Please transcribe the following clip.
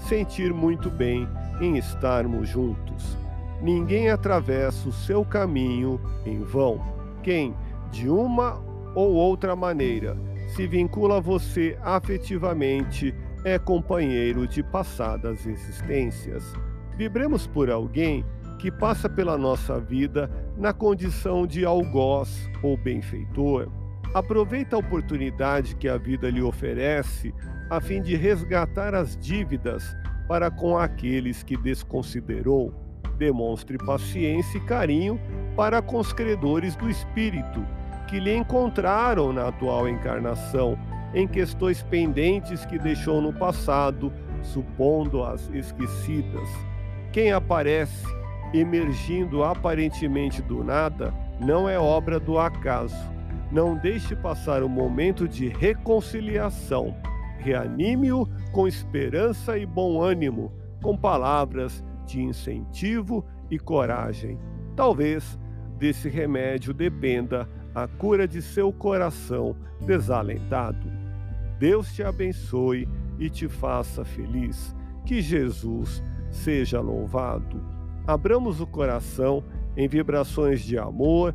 sentir muito bem em estarmos juntos. Ninguém atravessa o seu caminho em vão. Quem, de uma ou outra maneira, se vincula a você afetivamente é companheiro de passadas existências. Vibremos por alguém que passa pela nossa vida na condição de algoz ou benfeitor. Aproveita a oportunidade que a vida lhe oferece a fim de resgatar as dívidas para com aqueles que desconsiderou demonstre paciência e carinho para com os credores do espírito, que lhe encontraram na atual encarnação, em questões pendentes que deixou no passado, supondo-as esquecidas. Quem aparece, emergindo aparentemente do nada, não é obra do acaso. Não deixe passar o momento de reconciliação. Reanime-o com esperança e bom ânimo, com palavras de incentivo e coragem. Talvez desse remédio dependa a cura de seu coração desalentado. Deus te abençoe e te faça feliz. Que Jesus seja louvado. Abramos o coração em vibrações de amor,